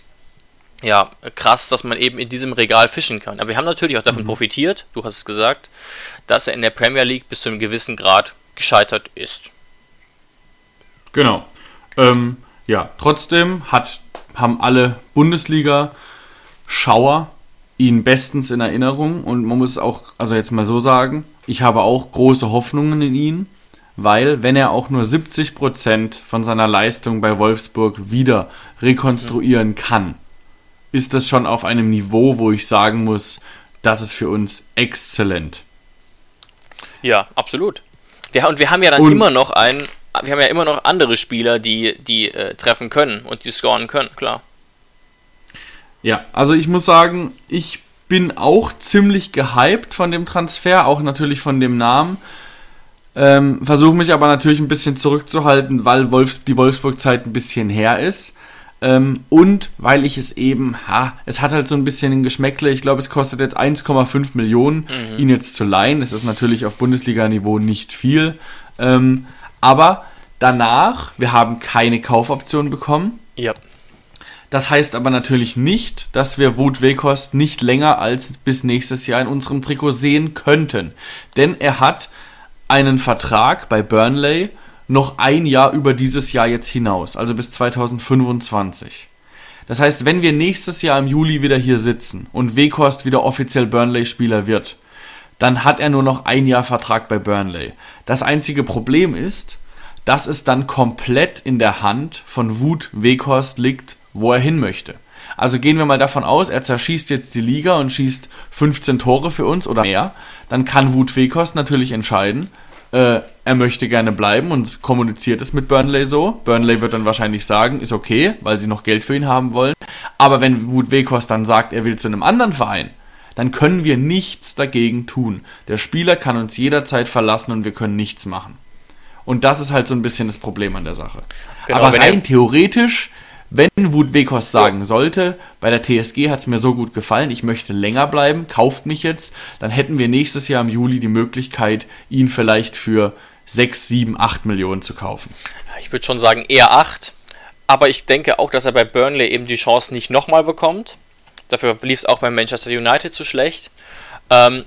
ja, krass, dass man eben in diesem Regal fischen kann. Aber wir haben natürlich auch davon mhm. profitiert, du hast es gesagt, dass er in der Premier League bis zu einem gewissen Grad gescheitert ist. Genau. Ähm, ja, trotzdem hat, haben alle Bundesliga-Schauer ihn bestens in Erinnerung und man muss auch, also jetzt mal so sagen, ich habe auch große Hoffnungen in ihn, weil wenn er auch nur 70% von seiner Leistung bei Wolfsburg wieder rekonstruieren kann, ist das schon auf einem Niveau, wo ich sagen muss, das ist für uns exzellent. Ja, absolut. Wir, und wir haben ja dann und, immer noch einen, wir haben ja immer noch andere Spieler, die, die äh, treffen können und die scoren können, klar. Ja, also ich muss sagen, ich bin auch ziemlich gehypt von dem Transfer, auch natürlich von dem Namen. Ähm, Versuche mich aber natürlich ein bisschen zurückzuhalten, weil Wolfs die Wolfsburg-Zeit ein bisschen her ist. Ähm, und weil ich es eben, ha, es hat halt so ein bisschen ein Geschmäckle. Ich glaube, es kostet jetzt 1,5 Millionen, mhm. ihn jetzt zu leihen. Das ist natürlich auf Bundesliga-Niveau nicht viel. Ähm, aber danach, wir haben keine Kaufoption bekommen. Ja. Das heißt aber natürlich nicht, dass wir Wout Weghorst nicht länger als bis nächstes Jahr in unserem Trikot sehen könnten. Denn er hat einen Vertrag bei Burnley noch ein Jahr über dieses Jahr jetzt hinaus, also bis 2025. Das heißt, wenn wir nächstes Jahr im Juli wieder hier sitzen und Weghorst wieder offiziell Burnley-Spieler wird, dann hat er nur noch ein Jahr Vertrag bei Burnley. Das einzige Problem ist, dass es dann komplett in der Hand von Wut Weghorst liegt, wo er hin möchte. Also gehen wir mal davon aus, er zerschießt jetzt die Liga und schießt 15 Tore für uns oder mehr. Dann kann Wut Wekost natürlich entscheiden, äh, er möchte gerne bleiben und kommuniziert es mit Burnley so. Burnley wird dann wahrscheinlich sagen, ist okay, weil sie noch Geld für ihn haben wollen. Aber wenn Wut Wekost dann sagt, er will zu einem anderen Verein, dann können wir nichts dagegen tun. Der Spieler kann uns jederzeit verlassen und wir können nichts machen. Und das ist halt so ein bisschen das Problem an der Sache. Genau, Aber rein theoretisch wenn Wut Wekos sagen sollte, bei der TSG hat es mir so gut gefallen, ich möchte länger bleiben, kauft mich jetzt, dann hätten wir nächstes Jahr im Juli die Möglichkeit, ihn vielleicht für 6, 7, 8 Millionen zu kaufen. Ich würde schon sagen eher 8, aber ich denke auch, dass er bei Burnley eben die Chance nicht nochmal bekommt. Dafür lief es auch bei Manchester United zu schlecht. Ähm,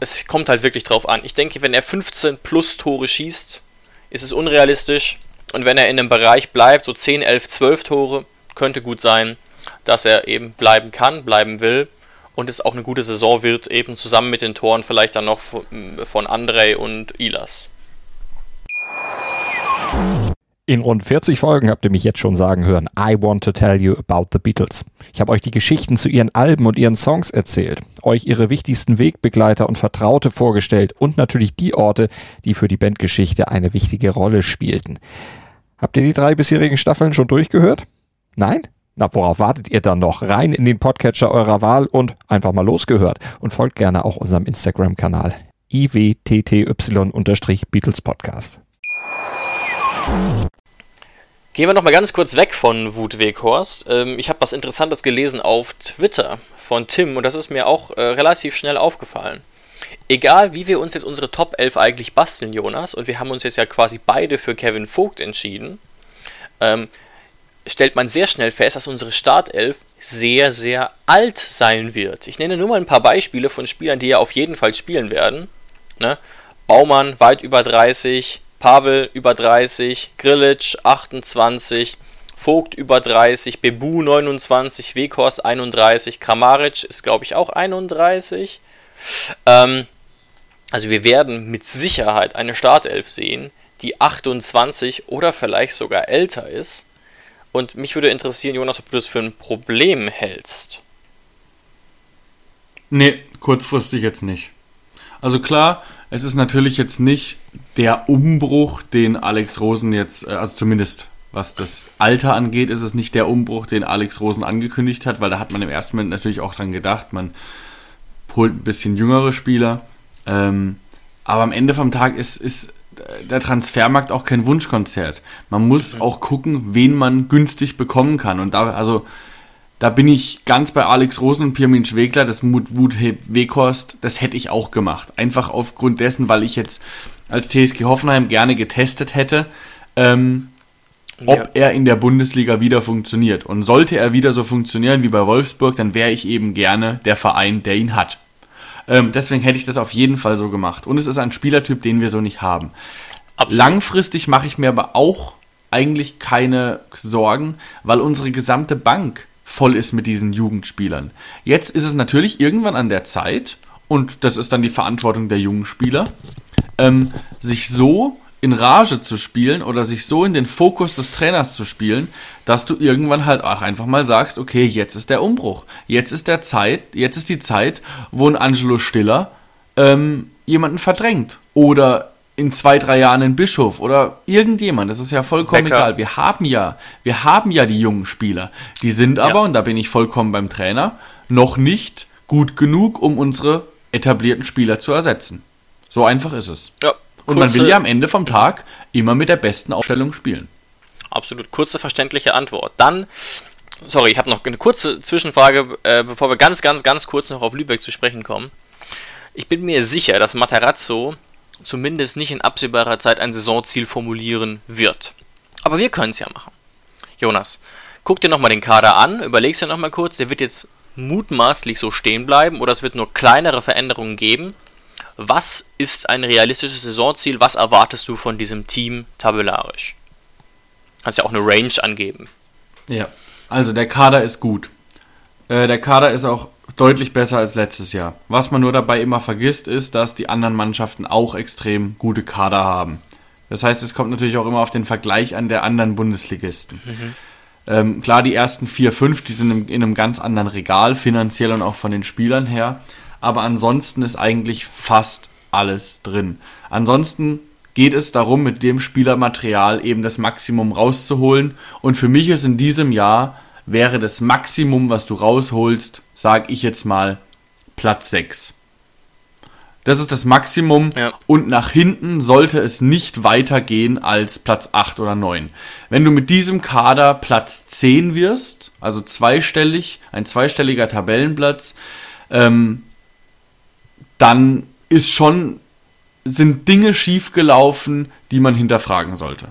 es kommt halt wirklich drauf an. Ich denke, wenn er 15 plus Tore schießt, ist es unrealistisch. Und wenn er in einem Bereich bleibt, so 10, 11, 12 Tore, könnte gut sein. dass er eben bleiben kann, bleiben will und es auch eine gute Saison wird, eben zusammen mit den Toren vielleicht dann noch von Andrei und Ilas. In rund 40 Folgen habt ihr mich jetzt schon sagen hören, I want to tell you about the Beatles. Ich habe euch die Geschichten zu ihren Alben und ihren Songs erzählt, euch ihre wichtigsten Wegbegleiter und Vertraute vorgestellt und natürlich die Orte, die für die Bandgeschichte eine wichtige Rolle spielten. Habt ihr die drei bisherigen Staffeln schon durchgehört? Nein? Na, worauf wartet ihr dann noch? Rein in den Podcatcher eurer Wahl und einfach mal losgehört. Und folgt gerne auch unserem Instagram-Kanal iwtty-Beatles Podcast. Gehen wir noch mal ganz kurz weg von Wut Weghorst. Ähm, ich habe was Interessantes gelesen auf Twitter von Tim und das ist mir auch äh, relativ schnell aufgefallen. Egal, wie wir uns jetzt unsere Top 11 eigentlich basteln, Jonas, und wir haben uns jetzt ja quasi beide für Kevin Vogt entschieden, ähm, stellt man sehr schnell fest, dass unsere Startelf sehr, sehr alt sein wird. Ich nenne nur mal ein paar Beispiele von Spielern, die ja auf jeden Fall spielen werden. Ne? Baumann weit über 30, Pavel über 30, Grilic 28, Vogt über 30, Bebu 29, Weghorst 31, Kramaric ist glaube ich auch 31. Ähm, also wir werden mit Sicherheit eine Startelf sehen, die 28 oder vielleicht sogar älter ist. Und mich würde interessieren, Jonas, ob du das für ein Problem hältst. Nee, kurzfristig jetzt nicht. Also klar, es ist natürlich jetzt nicht der Umbruch, den Alex Rosen jetzt, äh, also zumindest was das Alter angeht, ist es nicht der Umbruch, den Alex Rosen angekündigt hat, weil da hat man im ersten Moment natürlich auch dran gedacht, man holt ein bisschen jüngere Spieler. Ähm, aber am Ende vom Tag ist, ist der Transfermarkt auch kein Wunschkonzert. Man muss mhm. auch gucken, wen man günstig bekommen kann. Und da, also, da bin ich ganz bei Alex Rosen und Pirmin Schwegler, das Mut Wut Weghorst, das hätte ich auch gemacht. Einfach aufgrund dessen, weil ich jetzt als TSG Hoffenheim gerne getestet hätte, ähm, ob ja. er in der Bundesliga wieder funktioniert. Und sollte er wieder so funktionieren wie bei Wolfsburg, dann wäre ich eben gerne der Verein, der ihn hat. Ähm, deswegen hätte ich das auf jeden Fall so gemacht. Und es ist ein Spielertyp, den wir so nicht haben. Absolut. Langfristig mache ich mir aber auch eigentlich keine Sorgen, weil unsere gesamte Bank voll ist mit diesen Jugendspielern. Jetzt ist es natürlich irgendwann an der Zeit, und das ist dann die Verantwortung der jungen Spieler, ähm, sich so in Rage zu spielen oder sich so in den Fokus des Trainers zu spielen, dass du irgendwann halt auch einfach mal sagst, okay, jetzt ist der Umbruch. Jetzt ist der Zeit, jetzt ist die Zeit, wo ein Angelo Stiller ähm, jemanden verdrängt. Oder in zwei, drei Jahren ein Bischof oder irgendjemand. Das ist ja vollkommen Becker. egal. Wir haben ja, wir haben ja die jungen Spieler. Die sind aber, ja. und da bin ich vollkommen beim Trainer, noch nicht gut genug, um unsere etablierten Spieler zu ersetzen. So einfach ist es. Ja, und man will ja am Ende vom Tag immer mit der besten Aufstellung spielen. Absolut. Kurze, verständliche Antwort. Dann, sorry, ich habe noch eine kurze Zwischenfrage, äh, bevor wir ganz, ganz, ganz kurz noch auf Lübeck zu sprechen kommen. Ich bin mir sicher, dass Materazzo zumindest nicht in absehbarer Zeit ein Saisonziel formulieren wird. Aber wir können es ja machen. Jonas, guck dir nochmal den Kader an, überlegst dir nochmal kurz, der wird jetzt mutmaßlich so stehen bleiben oder es wird nur kleinere Veränderungen geben. Was ist ein realistisches Saisonziel? Was erwartest du von diesem Team tabellarisch? Kannst ja auch eine Range angeben. Ja, also der Kader ist gut. Äh, der Kader ist auch deutlich besser als letztes Jahr. Was man nur dabei immer vergisst, ist, dass die anderen Mannschaften auch extrem gute Kader haben. Das heißt, es kommt natürlich auch immer auf den Vergleich an der anderen Bundesligisten. Mhm. Ähm, klar, die ersten vier, fünf, die sind in einem ganz anderen Regal, finanziell und auch von den Spielern her aber ansonsten ist eigentlich fast alles drin. Ansonsten geht es darum, mit dem Spielermaterial eben das Maximum rauszuholen. Und für mich ist in diesem Jahr wäre das Maximum, was du rausholst, sag ich jetzt mal, Platz 6. Das ist das Maximum ja. und nach hinten sollte es nicht weitergehen als Platz 8 oder 9. Wenn du mit diesem Kader Platz 10 wirst, also zweistellig, ein zweistelliger Tabellenplatz, ähm, dann ist schon, sind Dinge schiefgelaufen, die man hinterfragen sollte.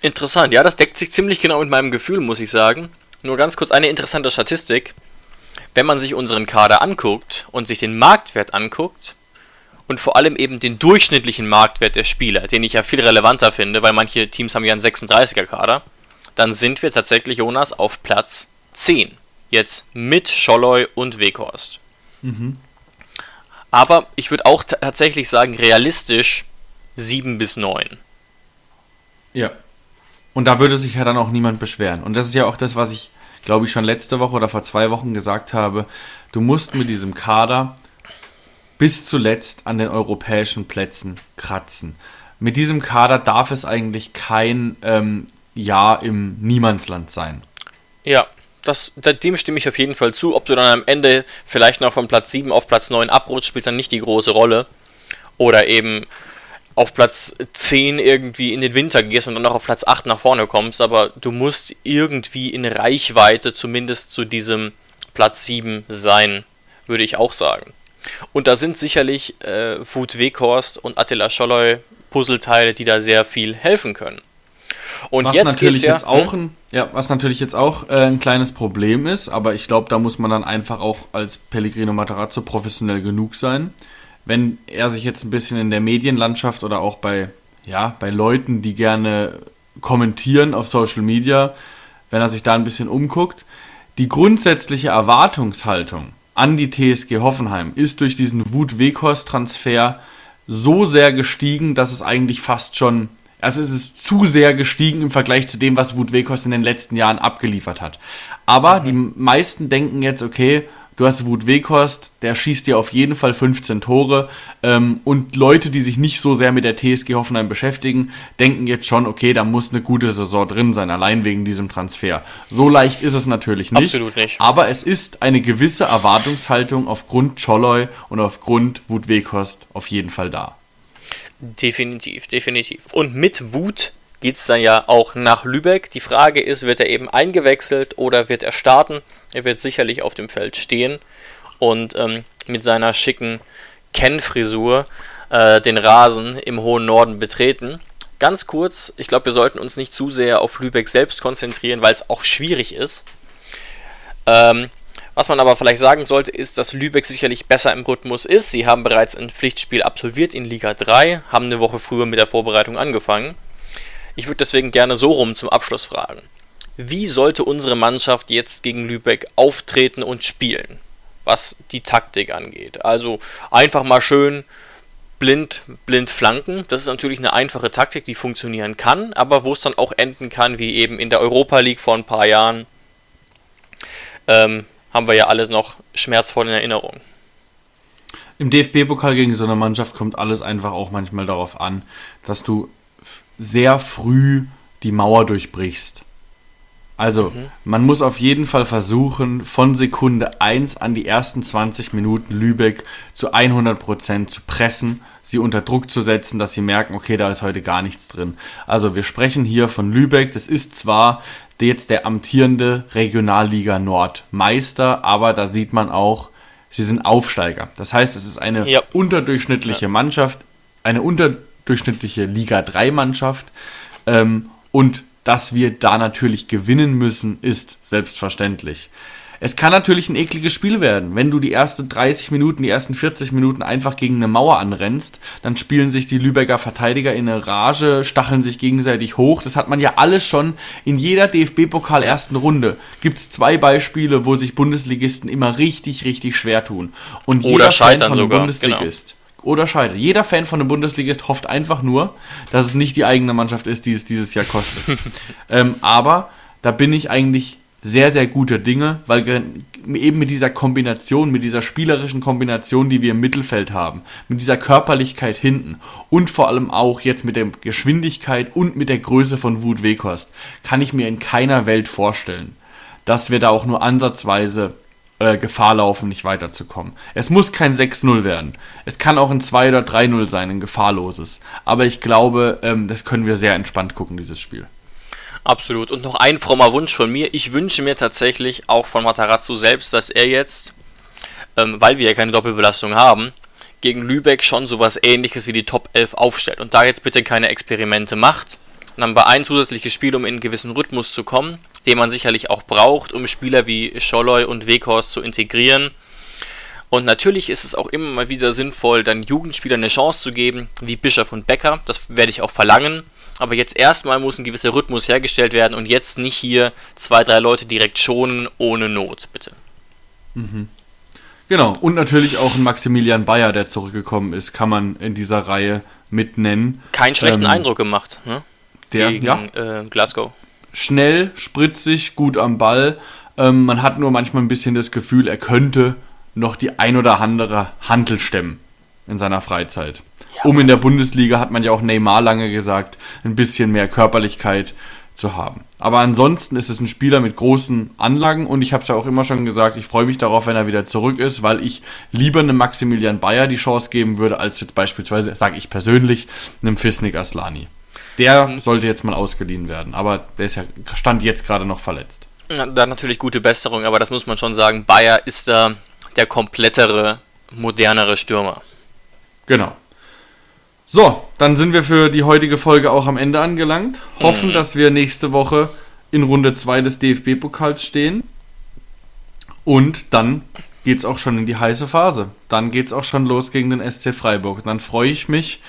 Interessant, ja, das deckt sich ziemlich genau mit meinem Gefühl, muss ich sagen. Nur ganz kurz eine interessante Statistik. Wenn man sich unseren Kader anguckt und sich den Marktwert anguckt und vor allem eben den durchschnittlichen Marktwert der Spieler, den ich ja viel relevanter finde, weil manche Teams haben ja einen 36er Kader, dann sind wir tatsächlich, Jonas, auf Platz 10. Jetzt mit Scholloy und Weghorst. Mhm. Aber ich würde auch tatsächlich sagen, realistisch 7 bis 9. Ja. Und da würde sich ja dann auch niemand beschweren. Und das ist ja auch das, was ich, glaube ich, schon letzte Woche oder vor zwei Wochen gesagt habe. Du musst mit diesem Kader bis zuletzt an den europäischen Plätzen kratzen. Mit diesem Kader darf es eigentlich kein ähm, Jahr im Niemandsland sein. Ja, das, dem stimme ich auf jeden Fall zu. Ob du dann am Ende vielleicht noch von Platz 7 auf Platz 9 abrutscht, spielt dann nicht die große Rolle. Oder eben auf Platz 10 irgendwie in den Winter gehst und dann noch auf Platz 8 nach vorne kommst, aber du musst irgendwie in Reichweite zumindest zu diesem Platz 7 sein, würde ich auch sagen. Und da sind sicherlich äh, Food Weghorst und Attila Scholloy Puzzleteile, die da sehr viel helfen können. Und was jetzt natürlich ja, jetzt auch hm? ein, ja, was natürlich jetzt auch äh, ein kleines Problem ist, aber ich glaube, da muss man dann einfach auch als Pellegrino Matarazzo professionell genug sein. Wenn er sich jetzt ein bisschen in der Medienlandschaft oder auch bei, ja, bei Leuten, die gerne kommentieren auf Social Media, wenn er sich da ein bisschen umguckt, die grundsätzliche Erwartungshaltung an die TSG Hoffenheim ist durch diesen Wut-Weghorst-Transfer so sehr gestiegen, dass es eigentlich fast schon, also es ist zu sehr gestiegen im Vergleich zu dem, was Wut Weghorst in den letzten Jahren abgeliefert hat. Aber mhm. die meisten denken jetzt, okay, Du hast Wut Weghorst, der schießt dir auf jeden Fall 15 Tore. Ähm, und Leute, die sich nicht so sehr mit der TSG Hoffenheim beschäftigen, denken jetzt schon, okay, da muss eine gute Saison drin sein, allein wegen diesem Transfer. So leicht ist es natürlich nicht. Absolut nicht. Aber es ist eine gewisse Erwartungshaltung aufgrund Cholloy und aufgrund Wut Weghorst auf jeden Fall da. Definitiv, definitiv. Und mit Wut geht es dann ja auch nach Lübeck. Die Frage ist, wird er eben eingewechselt oder wird er starten? Er wird sicherlich auf dem Feld stehen und ähm, mit seiner schicken Ken-Frisur äh, den Rasen im hohen Norden betreten. Ganz kurz, ich glaube, wir sollten uns nicht zu sehr auf Lübeck selbst konzentrieren, weil es auch schwierig ist. Ähm, was man aber vielleicht sagen sollte, ist, dass Lübeck sicherlich besser im Rhythmus ist. Sie haben bereits ein Pflichtspiel absolviert in Liga 3, haben eine Woche früher mit der Vorbereitung angefangen. Ich würde deswegen gerne so rum zum Abschluss fragen wie sollte unsere Mannschaft jetzt gegen Lübeck auftreten und spielen, was die Taktik angeht. Also einfach mal schön blind, blind flanken. Das ist natürlich eine einfache Taktik, die funktionieren kann, aber wo es dann auch enden kann, wie eben in der Europa League vor ein paar Jahren, ähm, haben wir ja alles noch schmerzvoll in Erinnerung. Im DFB-Pokal gegen so eine Mannschaft kommt alles einfach auch manchmal darauf an, dass du sehr früh die Mauer durchbrichst. Also, mhm. man muss auf jeden Fall versuchen, von Sekunde 1 an die ersten 20 Minuten Lübeck zu 100% zu pressen, sie unter Druck zu setzen, dass sie merken, okay, da ist heute gar nichts drin. Also, wir sprechen hier von Lübeck. Das ist zwar jetzt der amtierende Regionalliga Nord Meister, aber da sieht man auch, sie sind Aufsteiger. Das heißt, es ist eine ja. unterdurchschnittliche ja. Mannschaft, eine unterdurchschnittliche Liga 3 Mannschaft ähm, und dass wir da natürlich gewinnen müssen, ist selbstverständlich. Es kann natürlich ein ekliges Spiel werden. Wenn du die ersten 30 Minuten, die ersten 40 Minuten einfach gegen eine Mauer anrennst, dann spielen sich die Lübecker Verteidiger in eine Rage, stacheln sich gegenseitig hoch. Das hat man ja alles schon in jeder DFB-Pokal ersten Runde. Gibt es zwei Beispiele, wo sich Bundesligisten immer richtig, richtig schwer tun. Und Oder jeder Fan von sogar. Bundesligist. Genau oder scheitert. Jeder Fan von der Bundesliga hofft einfach nur, dass es nicht die eigene Mannschaft ist, die es dieses Jahr kostet. ähm, aber da bin ich eigentlich sehr, sehr guter Dinge, weil eben mit dieser Kombination, mit dieser spielerischen Kombination, die wir im Mittelfeld haben, mit dieser Körperlichkeit hinten und vor allem auch jetzt mit der Geschwindigkeit und mit der Größe von Wut Weghorst, kann ich mir in keiner Welt vorstellen, dass wir da auch nur ansatzweise äh, Gefahr laufen, nicht weiterzukommen. Es muss kein 6-0 werden. Es kann auch ein 2 oder 3-0 sein, ein gefahrloses. Aber ich glaube, ähm, das können wir sehr entspannt gucken, dieses Spiel. Absolut. Und noch ein frommer Wunsch von mir. Ich wünsche mir tatsächlich auch von Matarazzo selbst, dass er jetzt, ähm, weil wir ja keine Doppelbelastung haben, gegen Lübeck schon sowas ähnliches wie die Top 11 aufstellt. Und da jetzt bitte keine Experimente macht. Dann bei ein zusätzliches Spiel, um in einen gewissen Rhythmus zu kommen den man sicherlich auch braucht, um Spieler wie Scholloy und Weghorst zu integrieren. Und natürlich ist es auch immer mal wieder sinnvoll, dann Jugendspielern eine Chance zu geben, wie Bischof und Becker. Das werde ich auch verlangen. Aber jetzt erstmal muss ein gewisser Rhythmus hergestellt werden und jetzt nicht hier zwei, drei Leute direkt schonen ohne Not, bitte. Genau, und natürlich auch ein Maximilian Bayer, der zurückgekommen ist, kann man in dieser Reihe mit nennen. Keinen schlechten Ähm, Eindruck gemacht, ne? Der, Gegen ja, äh, Glasgow. Schnell, spritzig, gut am Ball. Ähm, man hat nur manchmal ein bisschen das Gefühl, er könnte noch die ein oder andere Hantel stemmen in seiner Freizeit. um in der Bundesliga, hat man ja auch Neymar lange gesagt, ein bisschen mehr Körperlichkeit zu haben. Aber ansonsten ist es ein Spieler mit großen Anlagen und ich habe es ja auch immer schon gesagt, ich freue mich darauf, wenn er wieder zurück ist, weil ich lieber einem Maximilian Bayer die Chance geben würde, als jetzt beispielsweise, sage ich persönlich, einem Fisnik Aslani. Der sollte jetzt mal ausgeliehen werden, aber der ist ja stand jetzt gerade noch verletzt. Ja, dann natürlich gute Besserung, aber das muss man schon sagen. Bayer ist da der komplettere, modernere Stürmer. Genau. So, dann sind wir für die heutige Folge auch am Ende angelangt. Hoffen, dass wir nächste Woche in Runde 2 des DFB-Pokals stehen. Und dann geht's auch schon in die heiße Phase. Dann geht's auch schon los gegen den SC Freiburg. Dann freue ich mich,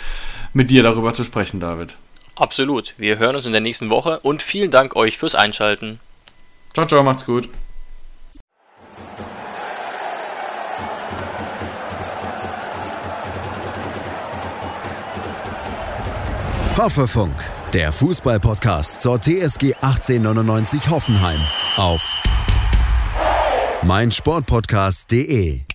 mit dir darüber zu sprechen, David. Absolut. Wir hören uns in der nächsten Woche und vielen Dank euch fürs Einschalten. Ciao, ciao, macht's gut. Hoffefunk, der Fußballpodcast zur TSG 1899 Hoffenheim auf meinsportpodcast.de.